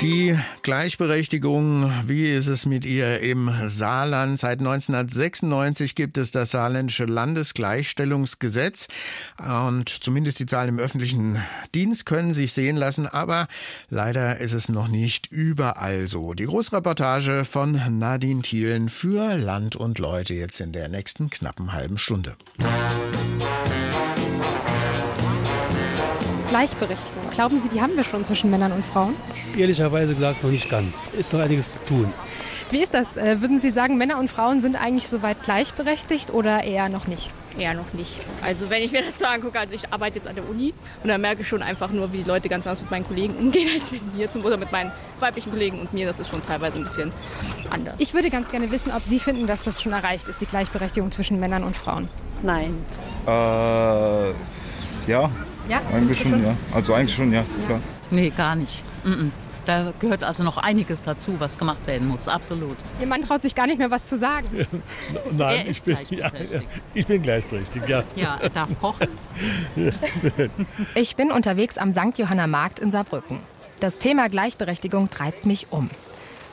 Die Gleichberechtigung, wie ist es mit ihr im Saarland? Seit 1996 gibt es das saarländische Landesgleichstellungsgesetz und zumindest die Zahlen im öffentlichen Dienst können sich sehen lassen, aber leider ist es noch nicht überall so. Die Großreportage von Nadine Thielen für Land und Leute jetzt in der nächsten knappen halben Stunde. Gleichberechtigung. Glauben Sie, die haben wir schon zwischen Männern und Frauen? Ehrlicherweise gesagt noch nicht ganz. Ist noch einiges zu tun. Wie ist das? Äh, würden Sie sagen, Männer und Frauen sind eigentlich soweit gleichberechtigt oder eher noch nicht? Eher noch nicht. Also wenn ich mir das so angucke, also ich arbeite jetzt an der Uni und da merke ich schon einfach nur, wie die Leute ganz anders mit meinen Kollegen umgehen als mit mir zum, oder mit meinen weiblichen Kollegen und mir. Das ist schon teilweise ein bisschen anders. Ich würde ganz gerne wissen, ob Sie finden, dass das schon erreicht ist, die Gleichberechtigung zwischen Männern und Frauen. Nein. Äh, ja, Ja? eigentlich schon, ja. Also eigentlich schon, ja, klar. Nee, gar nicht. Mm -mm. Da gehört also noch einiges dazu, was gemacht werden muss. Absolut. Ihr Mann traut sich gar nicht mehr was zu sagen. Nein, ich bin, ja, gleichberechtigt. ja, ich bin gleichberechtigt, ja. Ja, er darf kochen. Ich bin unterwegs am St. Johanna Markt in Saarbrücken. Das Thema Gleichberechtigung treibt mich um.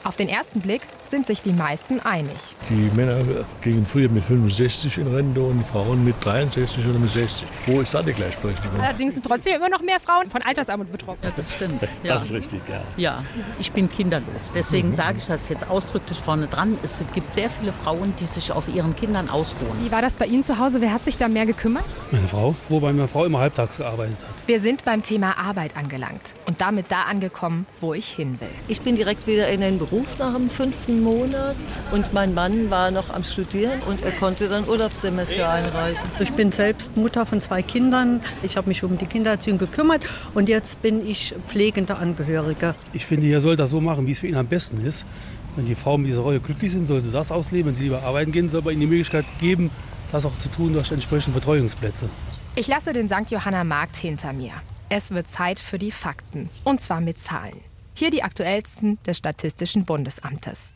Auf den ersten Blick sind sich die meisten einig. Die Männer gingen früher mit 65 in Rente und die Frauen mit 63 oder mit 60. Wo ist da die Gleichberechtigung? Allerdings sind trotzdem immer noch mehr Frauen von Altersarmut betroffen. Ja, das stimmt. Ja. Das ist richtig, ja. ja, ich bin kinderlos. Deswegen sage ich das jetzt ausdrücklich vorne dran. Es gibt sehr viele Frauen, die sich auf ihren Kindern ausruhen. Wie war das bei Ihnen zu Hause? Wer hat sich da mehr gekümmert? Meine Frau, wobei meine Frau immer halbtags gearbeitet hat. Wir sind beim Thema Arbeit angelangt und damit da angekommen, wo ich hin will. Ich bin direkt wieder in den Beruf nach dem fünften Monat und mein Mann war noch am Studieren und er konnte dann Urlaubssemester einreichen. Ich bin selbst Mutter von zwei Kindern. Ich habe mich um die Kindererziehung gekümmert und jetzt bin ich pflegende Angehörige. Ich finde, ihr sollt das so machen, wie es für ihn am besten ist. Wenn die Frauen mit dieser Rolle glücklich sind, soll sie das ausleben. Wenn sie lieber arbeiten gehen, soll man ihnen die Möglichkeit geben, das auch zu tun durch entsprechende Betreuungsplätze. Ich lasse den St. Johanna Markt hinter mir. Es wird Zeit für die Fakten. Und zwar mit Zahlen. Hier die aktuellsten des Statistischen Bundesamtes.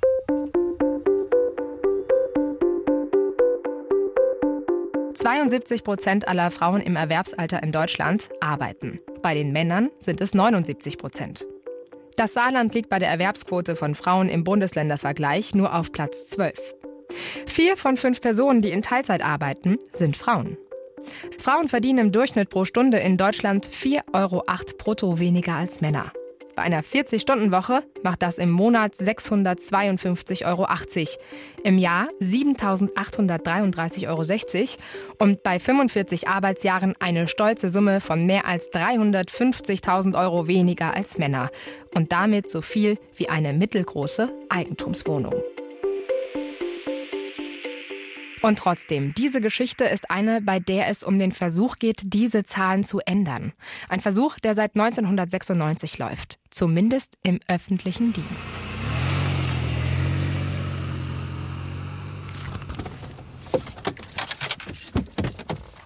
»72 Prozent aller Frauen im Erwerbsalter in Deutschland arbeiten. Bei den Männern sind es 79 Prozent. Das Saarland liegt bei der Erwerbsquote von Frauen im Bundesländervergleich nur auf Platz 12. Vier von fünf Personen, die in Teilzeit arbeiten, sind Frauen. Frauen verdienen im Durchschnitt pro Stunde in Deutschland 4,08 Euro brutto weniger als Männer. Bei einer 40-Stunden-Woche macht das im Monat 652,80 Euro, im Jahr 7.833,60 Euro und bei 45 Arbeitsjahren eine stolze Summe von mehr als 350.000 Euro weniger als Männer. Und damit so viel wie eine mittelgroße Eigentumswohnung. Und trotzdem, diese Geschichte ist eine, bei der es um den Versuch geht, diese Zahlen zu ändern. Ein Versuch, der seit 1996 läuft. Zumindest im öffentlichen Dienst.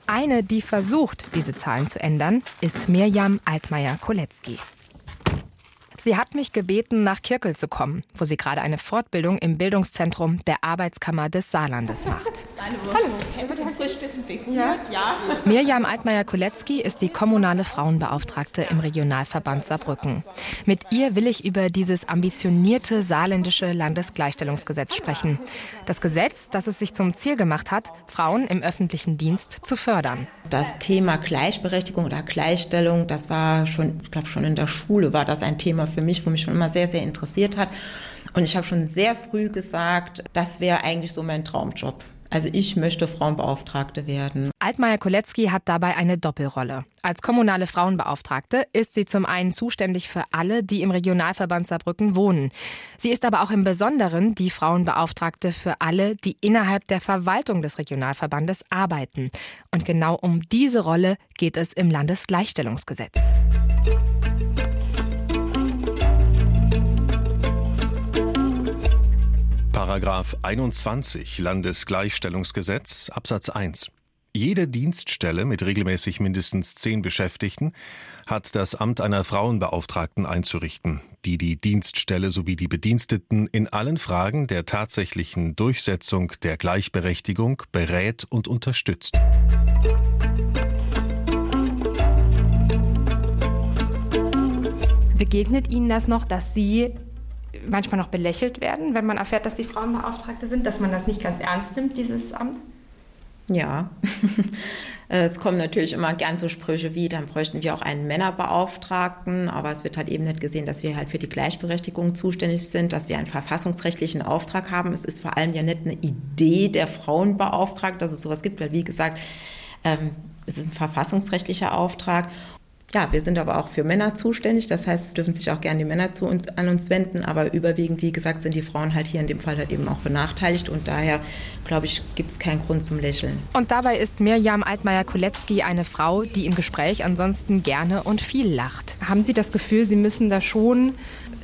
Eine, die versucht, diese Zahlen zu ändern, ist Mirjam Altmaier-Kolecki. Sie hat mich gebeten, nach Kirkel zu kommen, wo sie gerade eine Fortbildung im Bildungszentrum der Arbeitskammer des Saarlandes macht. Hallo. Bisschen frisch desinfiziert, ja. Mirjam Altmaier-Kolecki ist die kommunale Frauenbeauftragte im Regionalverband Saarbrücken. Mit ihr will ich über dieses ambitionierte saarländische Landesgleichstellungsgesetz sprechen. Das Gesetz, das es sich zum Ziel gemacht hat, Frauen im öffentlichen Dienst zu fördern. Das Thema Gleichberechtigung oder Gleichstellung, das war schon, ich glaube schon in der Schule war das ein Thema für mich, wo mich schon immer sehr, sehr interessiert hat. Und ich habe schon sehr früh gesagt, das wäre eigentlich so mein Traumjob. Also ich möchte Frauenbeauftragte werden. Altmaier Kolecki hat dabei eine Doppelrolle. Als kommunale Frauenbeauftragte ist sie zum einen zuständig für alle, die im Regionalverband Saarbrücken wohnen. Sie ist aber auch im Besonderen die Frauenbeauftragte für alle, die innerhalb der Verwaltung des Regionalverbandes arbeiten. Und genau um diese Rolle geht es im Landesgleichstellungsgesetz. Paragraph 21 Landesgleichstellungsgesetz Absatz 1 jede Dienststelle mit regelmäßig mindestens zehn Beschäftigten hat das Amt einer Frauenbeauftragten einzurichten, die die Dienststelle sowie die Bediensteten in allen Fragen der tatsächlichen Durchsetzung der Gleichberechtigung berät und unterstützt. Begegnet Ihnen das noch, dass Sie manchmal noch belächelt werden, wenn man erfährt, dass Sie Frauenbeauftragte sind, dass man das nicht ganz ernst nimmt, dieses Amt? Ja, es kommen natürlich immer gern so Sprüche wie, dann bräuchten wir auch einen Männerbeauftragten, aber es wird halt eben nicht gesehen, dass wir halt für die Gleichberechtigung zuständig sind, dass wir einen verfassungsrechtlichen Auftrag haben. Es ist vor allem ja nicht eine Idee der Frauenbeauftragten, dass es sowas gibt, weil wie gesagt, ähm, es ist ein verfassungsrechtlicher Auftrag ja, wir sind aber auch für Männer zuständig. Das heißt, es dürfen sich auch gerne die Männer zu uns, an uns wenden. Aber überwiegend, wie gesagt, sind die Frauen halt hier in dem Fall halt eben auch benachteiligt. Und daher, glaube ich, gibt es keinen Grund zum Lächeln. Und dabei ist Mirjam Altmaier-Koletzki eine Frau, die im Gespräch ansonsten gerne und viel lacht. Haben Sie das Gefühl, Sie müssen da schon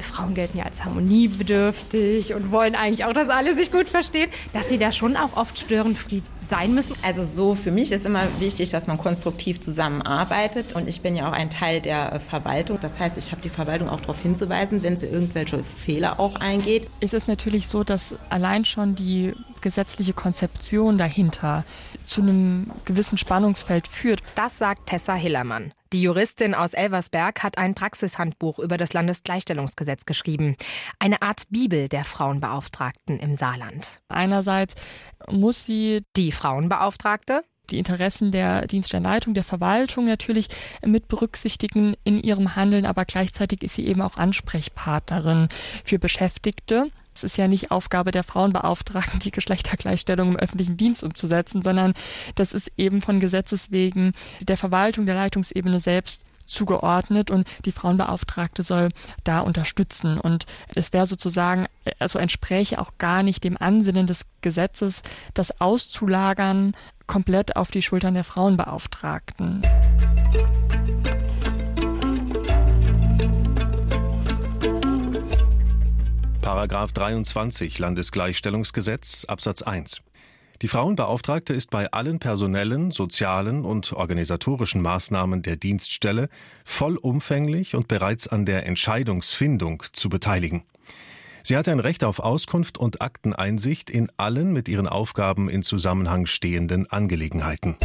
Frauen gelten ja als harmoniebedürftig und wollen eigentlich auch, dass alle sich gut verstehen, dass sie da schon auch oft störenfried sein müssen. Also so für mich ist immer wichtig, dass man konstruktiv zusammenarbeitet und ich bin ja auch ein Teil der äh, Verwaltung. Das heißt, ich habe die Verwaltung auch darauf hinzuweisen, wenn sie irgendwelche Fehler auch eingeht. Es ist natürlich so, dass allein schon die gesetzliche Konzeption dahinter zu einem gewissen Spannungsfeld führt. Das sagt Tessa Hillermann. Die Juristin aus Elversberg hat ein Praxishandbuch über das Landesgleichstellungsgesetz geschrieben. Eine Art Bibel der Frauenbeauftragten im Saarland. Einerseits muss sie die Frauenbeauftragte die Interessen der Dienststellenleitung, der Verwaltung natürlich mit berücksichtigen in ihrem Handeln, aber gleichzeitig ist sie eben auch Ansprechpartnerin für Beschäftigte. Es ist ja nicht Aufgabe der Frauenbeauftragten, die Geschlechtergleichstellung im öffentlichen Dienst umzusetzen, sondern das ist eben von Gesetzes wegen der Verwaltung, der Leitungsebene selbst zugeordnet und die Frauenbeauftragte soll da unterstützen. Und es wäre sozusagen, also entspräche auch gar nicht dem Ansinnen des Gesetzes, das auszulagern komplett auf die Schultern der Frauenbeauftragten. Paragraph 23 Landesgleichstellungsgesetz Absatz 1. Die Frauenbeauftragte ist bei allen personellen, sozialen und organisatorischen Maßnahmen der Dienststelle vollumfänglich und bereits an der Entscheidungsfindung zu beteiligen. Sie hat ein Recht auf Auskunft und Akteneinsicht in allen mit ihren Aufgaben in Zusammenhang stehenden Angelegenheiten.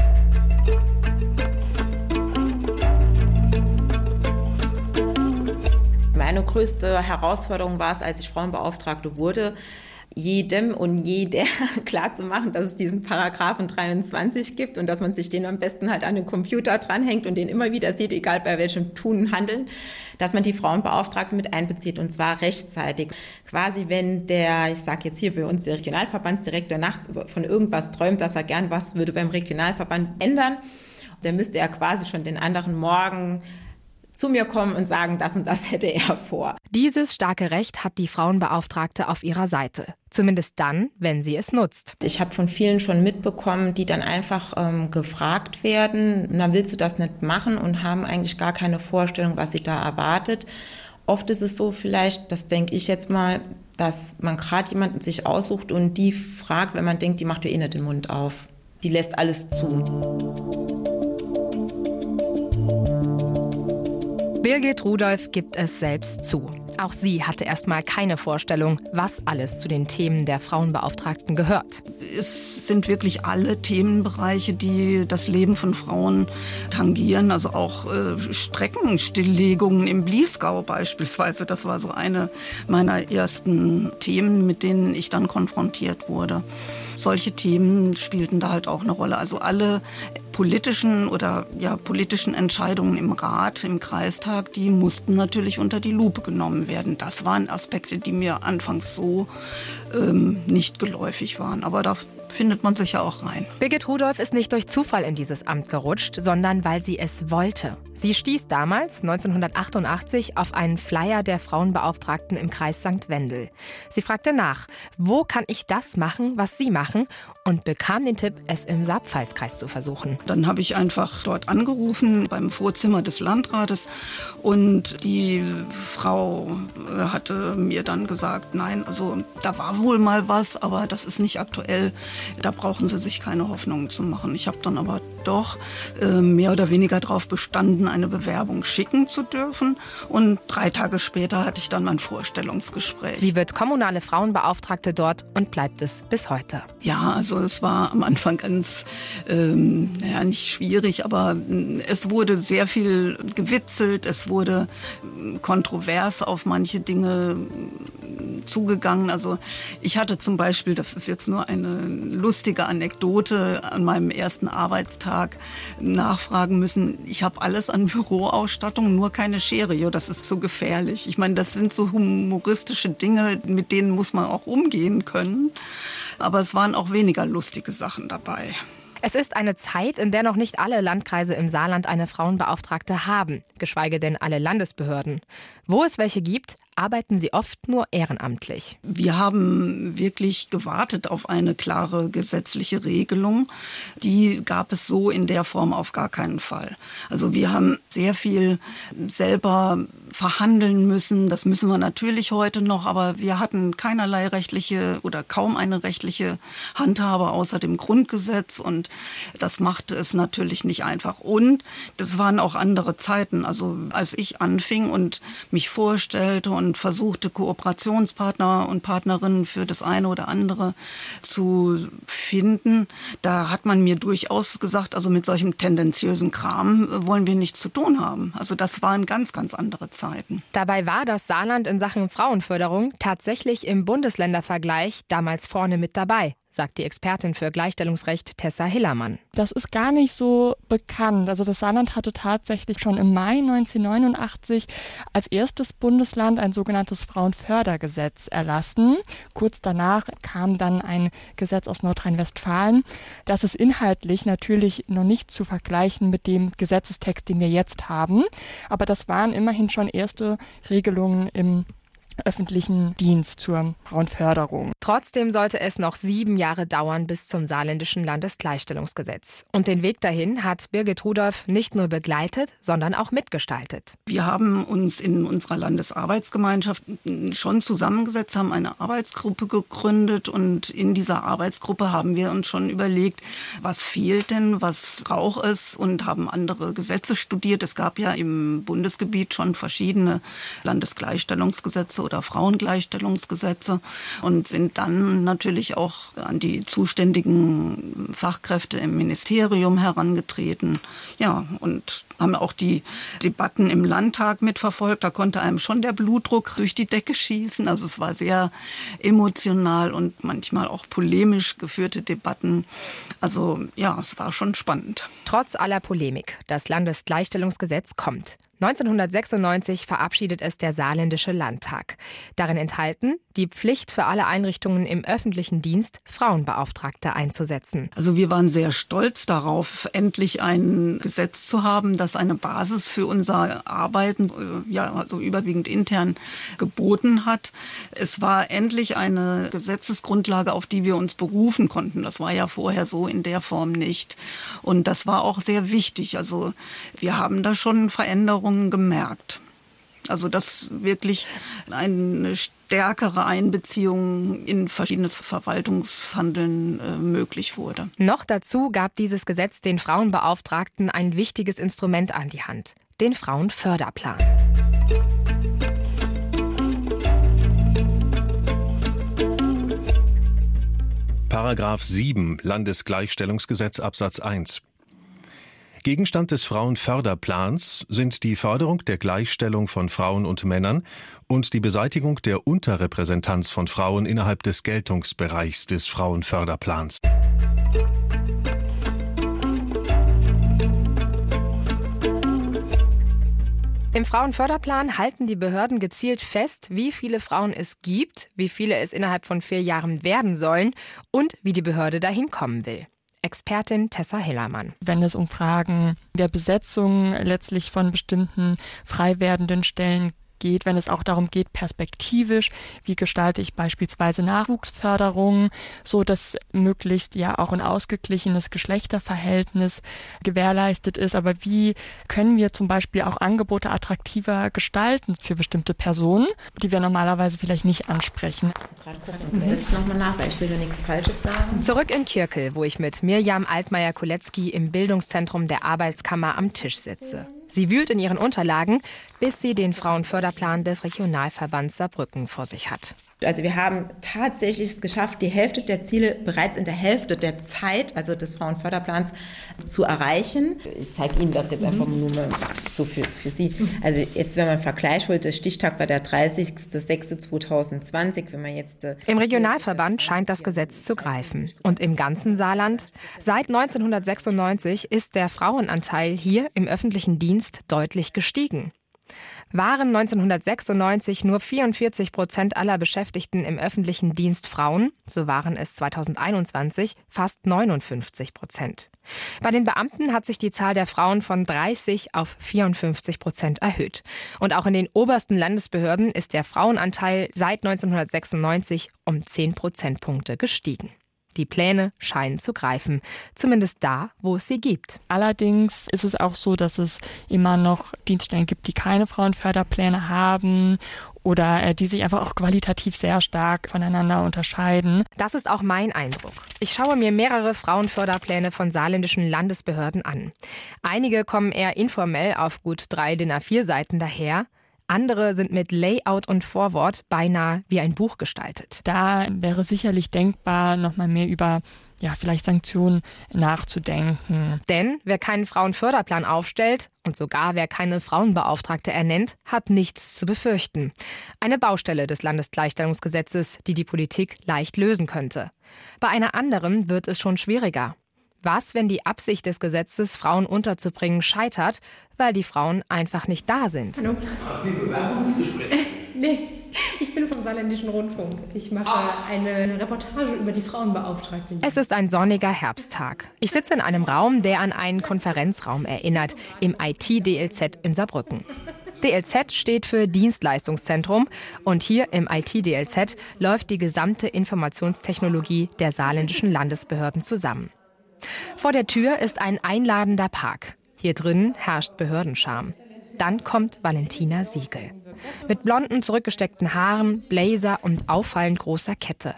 Meine größte Herausforderung war es, als ich Frauenbeauftragte wurde, jedem und jeder klarzumachen, dass es diesen Paragraphen 23 gibt und dass man sich den am besten halt an den Computer dranhängt und den immer wieder sieht, egal bei welchem Tun und Handeln, dass man die Frauenbeauftragten mit einbezieht und zwar rechtzeitig. Quasi, wenn der, ich sage jetzt hier bei uns der Regionalverbandsdirektor nachts von irgendwas träumt, dass er gern was würde beim Regionalverband ändern, dann müsste er quasi schon den anderen Morgen zu mir kommen und sagen, das und das hätte er vor. Dieses starke Recht hat die Frauenbeauftragte auf ihrer Seite. Zumindest dann, wenn sie es nutzt. Ich habe von vielen schon mitbekommen, die dann einfach ähm, gefragt werden, na willst du das nicht machen und haben eigentlich gar keine Vorstellung, was sie da erwartet. Oft ist es so vielleicht, das denke ich jetzt mal, dass man gerade jemanden sich aussucht und die fragt, wenn man denkt, die macht ja eh nicht den Mund auf. Die lässt alles zu. Birgit Rudolph gibt es selbst zu. Auch sie hatte erstmal keine Vorstellung, was alles zu den Themen der Frauenbeauftragten gehört. Es sind wirklich alle Themenbereiche, die das Leben von Frauen tangieren. Also auch äh, Streckenstilllegungen im Bliesgau beispielsweise. Das war so eine meiner ersten Themen, mit denen ich dann konfrontiert wurde solche Themen spielten da halt auch eine Rolle. Also alle politischen oder ja politischen Entscheidungen im Rat, im Kreistag, die mussten natürlich unter die Lupe genommen werden. Das waren Aspekte, die mir anfangs so ähm, nicht geläufig waren. Aber da findet man sich ja auch rein. Birgit Rudolph ist nicht durch Zufall in dieses Amt gerutscht, sondern weil sie es wollte. Sie stieß damals, 1988, auf einen Flyer der Frauenbeauftragten im Kreis St. Wendel. Sie fragte nach, wo kann ich das machen, was Sie machen? Und bekam den Tipp, es im Saarpfalzkreis zu versuchen. Dann habe ich einfach dort angerufen beim Vorzimmer des Landrates und die Frau äh, hatte mir dann gesagt, nein, also da war wohl mal was, aber das ist nicht aktuell da brauchen Sie sich keine Hoffnungen zu machen. Ich habe dann aber doch äh, mehr oder weniger darauf bestanden, eine Bewerbung schicken zu dürfen. Und drei Tage später hatte ich dann mein Vorstellungsgespräch. Sie wird kommunale Frauenbeauftragte dort und bleibt es bis heute. Ja, also es war am Anfang ganz, ähm, ja, nicht schwierig, aber äh, es wurde sehr viel gewitzelt, es wurde äh, kontrovers auf manche Dinge äh, zugegangen. Also ich hatte zum Beispiel, das ist jetzt nur eine lustige Anekdote, an meinem ersten Arbeitstag nachfragen müssen. Ich habe alles an Büroausstattung, nur keine Schere. Jo, das ist so gefährlich. Ich meine, das sind so humoristische Dinge, mit denen muss man auch umgehen können. Aber es waren auch weniger lustige Sachen dabei. Es ist eine Zeit, in der noch nicht alle Landkreise im Saarland eine Frauenbeauftragte haben, geschweige denn alle Landesbehörden. Wo es welche gibt, arbeiten sie oft nur ehrenamtlich. Wir haben wirklich gewartet auf eine klare gesetzliche Regelung. Die gab es so in der Form auf gar keinen Fall. Also wir haben sehr viel selber verhandeln müssen. Das müssen wir natürlich heute noch, aber wir hatten keinerlei rechtliche oder kaum eine rechtliche Handhabe außer dem Grundgesetz und das machte es natürlich nicht einfach. Und das waren auch andere Zeiten. Also als ich anfing und mich vorstellte und versuchte, Kooperationspartner und Partnerinnen für das eine oder andere zu finden, da hat man mir durchaus gesagt, also mit solchem tendenziösen Kram wollen wir nichts zu tun haben. Also das waren ganz, ganz andere Zeiten. Zeiten. Dabei war das Saarland in Sachen Frauenförderung tatsächlich im Bundesländervergleich damals vorne mit dabei sagt die Expertin für Gleichstellungsrecht Tessa Hillermann. Das ist gar nicht so bekannt. Also das Saarland hatte tatsächlich schon im Mai 1989 als erstes Bundesland ein sogenanntes Frauenfördergesetz erlassen. Kurz danach kam dann ein Gesetz aus Nordrhein-Westfalen. Das ist inhaltlich natürlich noch nicht zu vergleichen mit dem Gesetzestext, den wir jetzt haben. Aber das waren immerhin schon erste Regelungen im öffentlichen Dienst zur Frauenförderung. Trotzdem sollte es noch sieben Jahre dauern bis zum saarländischen Landesgleichstellungsgesetz. Und den Weg dahin hat Birgit Rudolph nicht nur begleitet, sondern auch mitgestaltet. Wir haben uns in unserer Landesarbeitsgemeinschaft schon zusammengesetzt, haben eine Arbeitsgruppe gegründet und in dieser Arbeitsgruppe haben wir uns schon überlegt, was fehlt denn, was braucht es und haben andere Gesetze studiert. Es gab ja im Bundesgebiet schon verschiedene Landesgleichstellungsgesetze oder Frauengleichstellungsgesetze und sind dann natürlich auch an die zuständigen Fachkräfte im Ministerium herangetreten. Ja, und haben auch die Debatten im Landtag mitverfolgt. Da konnte einem schon der Blutdruck durch die Decke schießen. Also es war sehr emotional und manchmal auch polemisch geführte Debatten. Also ja, es war schon spannend. Trotz aller Polemik, das Landesgleichstellungsgesetz kommt. 1996 verabschiedet es der Saarländische Landtag. Darin enthalten die Pflicht für alle Einrichtungen im öffentlichen Dienst, Frauenbeauftragte einzusetzen. Also wir waren sehr stolz darauf, endlich ein Gesetz zu haben, das eine Basis für unser Arbeiten, äh, ja, also überwiegend intern geboten hat. Es war endlich eine Gesetzesgrundlage, auf die wir uns berufen konnten. Das war ja vorher so in der Form nicht. Und das war auch sehr wichtig. Also wir haben da schon Veränderungen gemerkt. Also dass wirklich eine stärkere Einbeziehung in verschiedenes Verwaltungshandeln äh, möglich wurde. Noch dazu gab dieses Gesetz den Frauenbeauftragten ein wichtiges Instrument an die Hand, den Frauenförderplan. Paragraph 7 Landesgleichstellungsgesetz Absatz 1 Gegenstand des Frauenförderplans sind die Förderung der Gleichstellung von Frauen und Männern und die Beseitigung der Unterrepräsentanz von Frauen innerhalb des Geltungsbereichs des Frauenförderplans. Im Frauenförderplan halten die Behörden gezielt fest, wie viele Frauen es gibt, wie viele es innerhalb von vier Jahren werden sollen und wie die Behörde dahin kommen will. Expertin Tessa Hillermann. Wenn es um Fragen der Besetzung letztlich von bestimmten frei werdenden Stellen geht, wenn es auch darum geht, perspektivisch, wie gestalte ich beispielsweise Nachwuchsförderung, so dass möglichst ja auch ein ausgeglichenes Geschlechterverhältnis gewährleistet ist. Aber wie können wir zum Beispiel auch Angebote attraktiver gestalten für bestimmte Personen, die wir normalerweise vielleicht nicht ansprechen? Jetzt nochmal nach, weil ich will ja nichts Falsches sagen. Zurück in Kirkel, wo ich mit Mirjam Altmaier-Koletzki im Bildungszentrum der Arbeitskammer am Tisch sitze. Sie wühlt in ihren Unterlagen, bis sie den Frauenförderplan des Regionalverbands Saarbrücken vor sich hat. Also wir haben tatsächlich es geschafft, die Hälfte der Ziele bereits in der Hälfte der Zeit, also des Frauenförderplans, zu erreichen. Ich zeige Ihnen das jetzt einfach nur mal so für, für Sie. Also jetzt, wenn man Vergleich holt, der Stichtag war der 30.06.2020. Wenn man jetzt äh, Im Regionalverband scheint das Gesetz zu greifen. Und im ganzen Saarland? Seit 1996 ist der Frauenanteil hier im öffentlichen Dienst deutlich gestiegen. Waren 1996 nur 44 Prozent aller Beschäftigten im öffentlichen Dienst Frauen, so waren es 2021 fast 59 Prozent. Bei den Beamten hat sich die Zahl der Frauen von 30 auf 54 Prozent erhöht. Und auch in den obersten Landesbehörden ist der Frauenanteil seit 1996 um 10 Prozentpunkte gestiegen. Die Pläne scheinen zu greifen, zumindest da, wo es sie gibt. Allerdings ist es auch so, dass es immer noch Dienststellen gibt, die keine Frauenförderpläne haben oder äh, die sich einfach auch qualitativ sehr stark voneinander unterscheiden. Das ist auch mein Eindruck. Ich schaue mir mehrere Frauenförderpläne von saarländischen Landesbehörden an. Einige kommen eher informell auf gut drei DIN A4 Seiten daher. Andere sind mit Layout und Vorwort beinahe wie ein Buch gestaltet. Da wäre sicherlich denkbar, nochmal mehr über ja, vielleicht Sanktionen nachzudenken. Denn wer keinen Frauenförderplan aufstellt und sogar wer keine Frauenbeauftragte ernennt, hat nichts zu befürchten. Eine Baustelle des Landesgleichstellungsgesetzes, die die Politik leicht lösen könnte. Bei einer anderen wird es schon schwieriger. Was, wenn die Absicht des Gesetzes, Frauen unterzubringen, scheitert, weil die Frauen einfach nicht da sind? Hallo. Sie Bewerbungsgespräch? nee, ich bin vom Saarländischen Rundfunk. Ich mache eine Reportage über die Frauenbeauftragte. Es ist ein sonniger Herbsttag. Ich sitze in einem Raum, der an einen Konferenzraum erinnert, im IT-DLZ in Saarbrücken. DLZ steht für Dienstleistungszentrum und hier im IT-DLZ läuft die gesamte Informationstechnologie der saarländischen Landesbehörden zusammen. Vor der Tür ist ein einladender Park. Hier drin herrscht Behördenscham. Dann kommt Valentina Siegel. Mit blonden, zurückgesteckten Haaren, Blazer und auffallend großer Kette.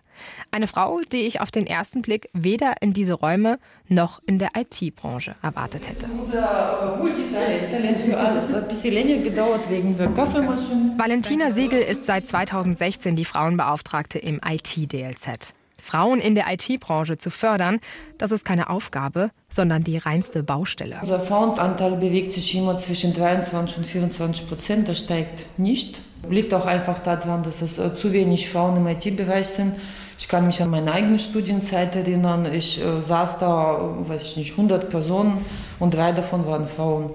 Eine Frau, die ich auf den ersten Blick weder in diese Räume noch in der IT-Branche erwartet hätte. Multitalent, Talent für alles. Hat ein bisschen länger gedauert wegen der Kaffeemaschine. Valentina Siegel ist seit 2016 die Frauenbeauftragte im IT-DLZ. Frauen in der IT-Branche zu fördern, das ist keine Aufgabe, sondern die reinste Baustelle. Unser Frauenanteil bewegt sich immer zwischen 23 und 24 Prozent, das steigt nicht. Liegt auch einfach daran, dass es äh, zu wenig Frauen im IT-Bereich sind. Ich kann mich an meine eigene Studienzeit erinnern. Ich äh, saß da, äh, weiß ich nicht, 100 Personen und drei davon waren Frauen.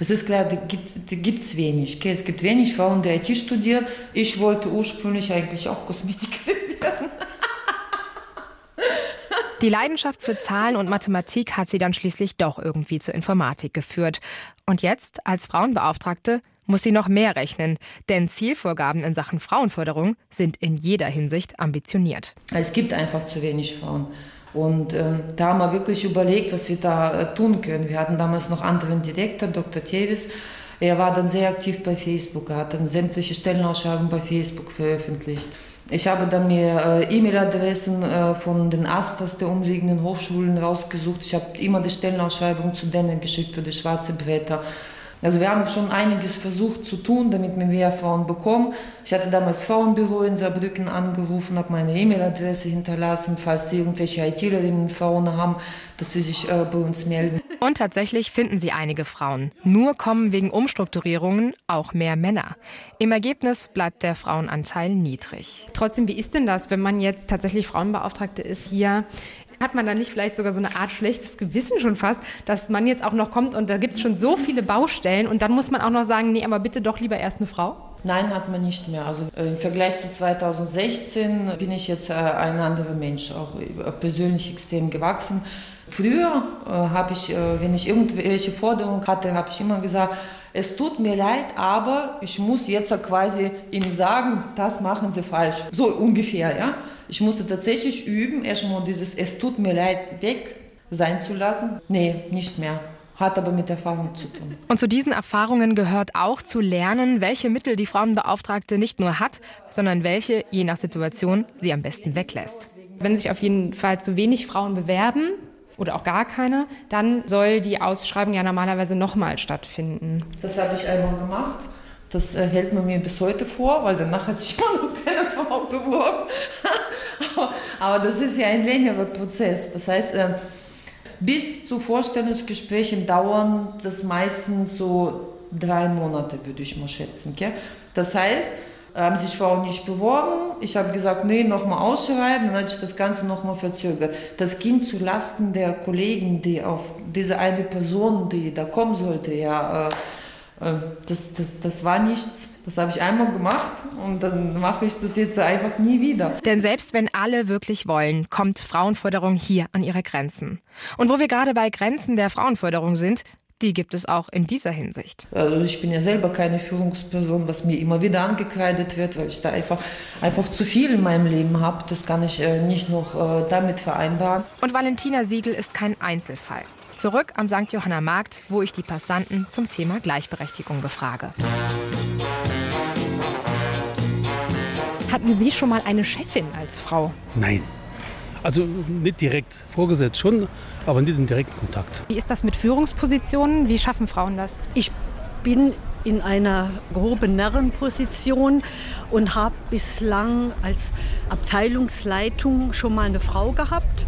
Es ist klar, da gibt es wenig. Okay? Es gibt wenig Frauen, die IT studieren. Ich wollte ursprünglich eigentlich auch Kosmetikerin werden. Die Leidenschaft für Zahlen und Mathematik hat sie dann schließlich doch irgendwie zur Informatik geführt. Und jetzt, als Frauenbeauftragte, muss sie noch mehr rechnen, denn Zielvorgaben in Sachen Frauenförderung sind in jeder Hinsicht ambitioniert. Es gibt einfach zu wenig Frauen. Und ähm, da haben wir wirklich überlegt, was wir da äh, tun können. Wir hatten damals noch anderen Direktor, Dr. Tevis. Er war dann sehr aktiv bei Facebook, er hat dann sämtliche Stellenausschreibungen bei Facebook veröffentlicht. Ich habe dann mir äh, E-Mail-Adressen äh, von den Asters der umliegenden Hochschulen rausgesucht. Ich habe immer die Stellenausschreibung zu denen geschickt für die schwarze Bretter. Also wir haben schon einiges versucht zu tun, damit wir mehr Frauen bekommen. Ich hatte damals Frauenbüro in Saarbrücken angerufen, habe meine E-Mail-Adresse hinterlassen, falls Sie irgendwelche ITlerinnen Frauen haben, dass sie sich äh, bei uns melden. Und tatsächlich finden Sie einige Frauen. Nur kommen wegen Umstrukturierungen auch mehr Männer. Im Ergebnis bleibt der Frauenanteil niedrig. Trotzdem, wie ist denn das, wenn man jetzt tatsächlich Frauenbeauftragte ist hier? Hat man dann nicht vielleicht sogar so eine Art schlechtes Gewissen schon fast, dass man jetzt auch noch kommt und da gibt es schon so viele Baustellen und dann muss man auch noch sagen, nee, aber bitte doch lieber erst eine Frau? Nein, hat man nicht mehr. Also äh, im Vergleich zu 2016 bin ich jetzt äh, ein anderer Mensch, auch äh, persönlich extrem gewachsen. Früher äh, habe ich, äh, wenn ich irgendwelche Forderungen hatte, habe ich immer gesagt, es tut mir leid, aber ich muss jetzt quasi Ihnen sagen, das machen Sie falsch. So ungefähr, ja. Ich musste tatsächlich üben, erstmal dieses Es tut mir leid weg sein zu lassen. Nee, nicht mehr hat aber mit Erfahrung zu tun. Und zu diesen Erfahrungen gehört auch zu lernen, welche Mittel die Frauenbeauftragte nicht nur hat, sondern welche, je nach Situation, sie am besten weglässt. Wenn sich auf jeden Fall zu wenig Frauen bewerben, oder auch gar keine, dann soll die Ausschreibung ja normalerweise nochmal stattfinden. Das habe ich einmal gemacht. Das äh, hält man mir bis heute vor, weil danach hat sich immer noch keine Frau beworben. aber das ist ja ein längerer Prozess. Das heißt, äh, bis zu Vorstellungsgesprächen dauern das meistens so drei Monate, würde ich mal schätzen. Das heißt, haben sich Frauen nicht beworben. Ich habe gesagt, nee, nochmal ausschreiben. Dann hat sich das Ganze nochmal verzögert. Das ging zu Lasten der Kollegen, die auf diese eine Person, die da kommen sollte, ja, äh, äh, das, das, das war nichts. Das habe ich einmal gemacht und dann mache ich das jetzt einfach nie wieder. Denn selbst wenn alle wirklich wollen, kommt Frauenförderung hier an ihre Grenzen. Und wo wir gerade bei Grenzen der Frauenförderung sind, die gibt es auch in dieser Hinsicht. Also ich bin ja selber keine Führungsperson, was mir immer wieder angekreidet wird, weil ich da einfach, einfach zu viel in meinem Leben habe. Das kann ich äh, nicht noch äh, damit vereinbaren. Und Valentina Siegel ist kein Einzelfall. Zurück am St. Johanna Markt, wo ich die Passanten zum Thema Gleichberechtigung befrage. Hatten Sie schon mal eine Chefin als Frau? Nein. Also nicht direkt vorgesetzt schon, aber nicht in direkten Kontakt. Wie ist das mit Führungspositionen? Wie schaffen Frauen das? Ich bin in einer gehobenen Position und habe bislang als Abteilungsleitung schon mal eine Frau gehabt,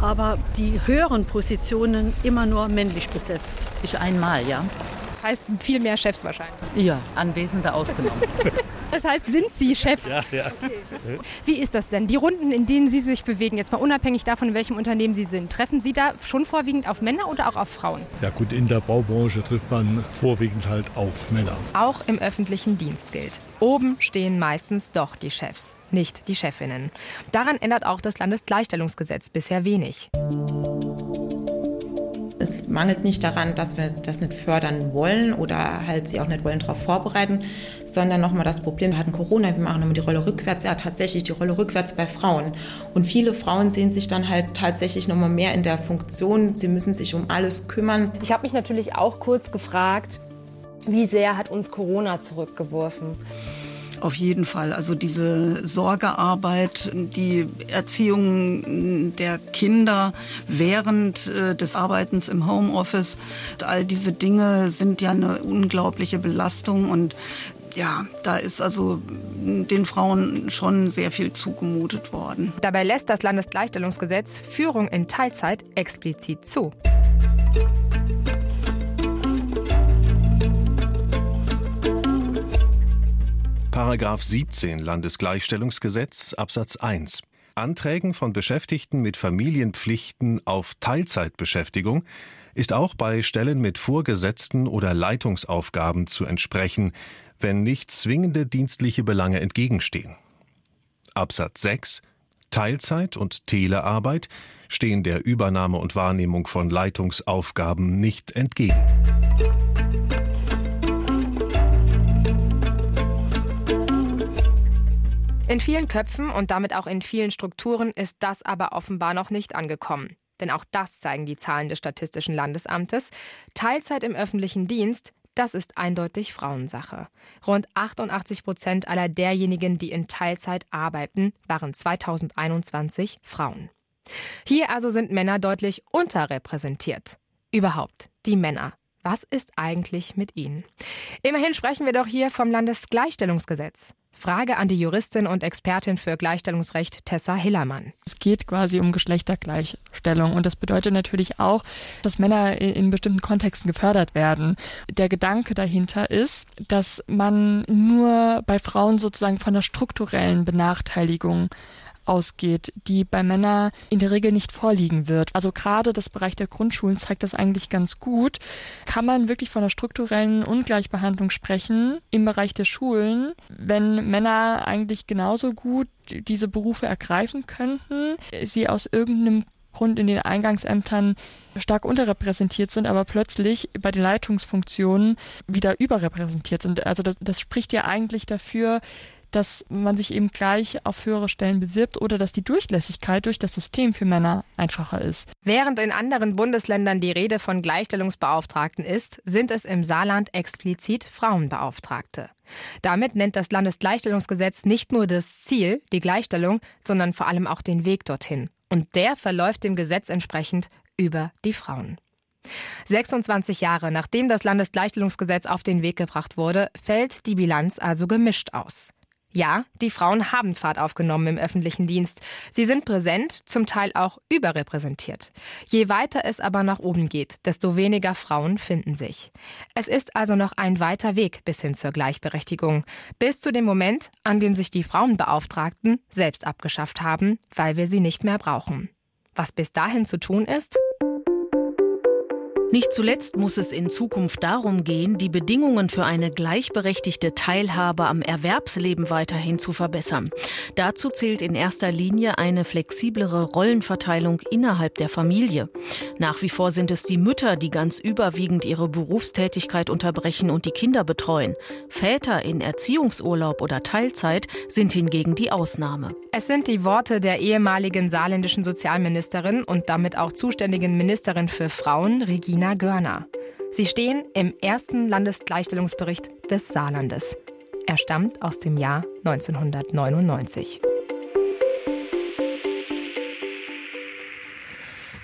aber die höheren Positionen immer nur männlich besetzt. Ich einmal, ja. Heißt viel mehr Chefs wahrscheinlich. Ja, Anwesende ausgenommen. Das heißt, sind Sie Chef? Ja, ja. Wie ist das denn? Die Runden, in denen Sie sich bewegen, jetzt mal unabhängig davon, in welchem Unternehmen Sie sind, treffen Sie da schon vorwiegend auf Männer oder auch auf Frauen? Ja gut, in der Baubranche trifft man vorwiegend halt auf Männer. Auch im öffentlichen Dienst gilt. Oben stehen meistens doch die Chefs, nicht die Chefinnen. Daran ändert auch das Landesgleichstellungsgesetz bisher wenig. Es mangelt nicht daran, dass wir das nicht fördern wollen oder halt sie auch nicht wollen darauf vorbereiten, sondern nochmal das Problem, wir hatten Corona, wir machen nochmal die Rolle rückwärts, ja tatsächlich die Rolle rückwärts bei Frauen. Und viele Frauen sehen sich dann halt tatsächlich nochmal mehr in der Funktion, sie müssen sich um alles kümmern. Ich habe mich natürlich auch kurz gefragt, wie sehr hat uns Corona zurückgeworfen? Auf jeden Fall. Also diese Sorgearbeit, die Erziehung der Kinder während äh, des Arbeitens im Homeoffice, all diese Dinge sind ja eine unglaubliche Belastung und ja, da ist also den Frauen schon sehr viel zugemutet worden. Dabei lässt das Landesgleichstellungsgesetz Führung in Teilzeit explizit zu. Paragraph 17 Landesgleichstellungsgesetz Absatz 1 Anträgen von Beschäftigten mit Familienpflichten auf Teilzeitbeschäftigung ist auch bei Stellen mit Vorgesetzten oder Leitungsaufgaben zu entsprechen, wenn nicht zwingende dienstliche Belange entgegenstehen. Absatz 6 Teilzeit und Telearbeit stehen der Übernahme und Wahrnehmung von Leitungsaufgaben nicht entgegen. In vielen Köpfen und damit auch in vielen Strukturen ist das aber offenbar noch nicht angekommen. Denn auch das zeigen die Zahlen des Statistischen Landesamtes. Teilzeit im öffentlichen Dienst, das ist eindeutig Frauensache. Rund 88 Prozent aller derjenigen, die in Teilzeit arbeiten, waren 2021 Frauen. Hier also sind Männer deutlich unterrepräsentiert. Überhaupt die Männer. Was ist eigentlich mit ihnen? Immerhin sprechen wir doch hier vom Landesgleichstellungsgesetz. Frage an die Juristin und Expertin für Gleichstellungsrecht Tessa Hillermann. Es geht quasi um Geschlechtergleichstellung und das bedeutet natürlich auch, dass Männer in bestimmten Kontexten gefördert werden. Der Gedanke dahinter ist, dass man nur bei Frauen sozusagen von der strukturellen Benachteiligung ausgeht, die bei Männern in der Regel nicht vorliegen wird. Also gerade das Bereich der Grundschulen zeigt das eigentlich ganz gut. Kann man wirklich von einer strukturellen Ungleichbehandlung sprechen im Bereich der Schulen, wenn Männer eigentlich genauso gut diese Berufe ergreifen könnten, sie aus irgendeinem Grund in den Eingangsämtern stark unterrepräsentiert sind, aber plötzlich bei den Leitungsfunktionen wieder überrepräsentiert sind. Also das, das spricht ja eigentlich dafür, dass man sich eben gleich auf höhere Stellen bewirbt oder dass die Durchlässigkeit durch das System für Männer einfacher ist. Während in anderen Bundesländern die Rede von Gleichstellungsbeauftragten ist, sind es im Saarland explizit Frauenbeauftragte. Damit nennt das Landesgleichstellungsgesetz nicht nur das Ziel, die Gleichstellung, sondern vor allem auch den Weg dorthin. Und der verläuft dem Gesetz entsprechend über die Frauen. 26 Jahre nachdem das Landesgleichstellungsgesetz auf den Weg gebracht wurde, fällt die Bilanz also gemischt aus. Ja, die Frauen haben Fahrt aufgenommen im öffentlichen Dienst. Sie sind präsent, zum Teil auch überrepräsentiert. Je weiter es aber nach oben geht, desto weniger Frauen finden sich. Es ist also noch ein weiter Weg bis hin zur Gleichberechtigung, bis zu dem Moment, an dem sich die Frauenbeauftragten selbst abgeschafft haben, weil wir sie nicht mehr brauchen. Was bis dahin zu tun ist? Nicht zuletzt muss es in Zukunft darum gehen, die Bedingungen für eine gleichberechtigte Teilhabe am Erwerbsleben weiterhin zu verbessern. Dazu zählt in erster Linie eine flexiblere Rollenverteilung innerhalb der Familie. Nach wie vor sind es die Mütter, die ganz überwiegend ihre Berufstätigkeit unterbrechen und die Kinder betreuen. Väter in Erziehungsurlaub oder Teilzeit sind hingegen die Ausnahme. Es sind die Worte der ehemaligen saarländischen Sozialministerin und damit auch zuständigen Ministerin für Frauen, Regina Nina Görner. Sie stehen im ersten Landesgleichstellungsbericht des Saarlandes. Er stammt aus dem Jahr 1999.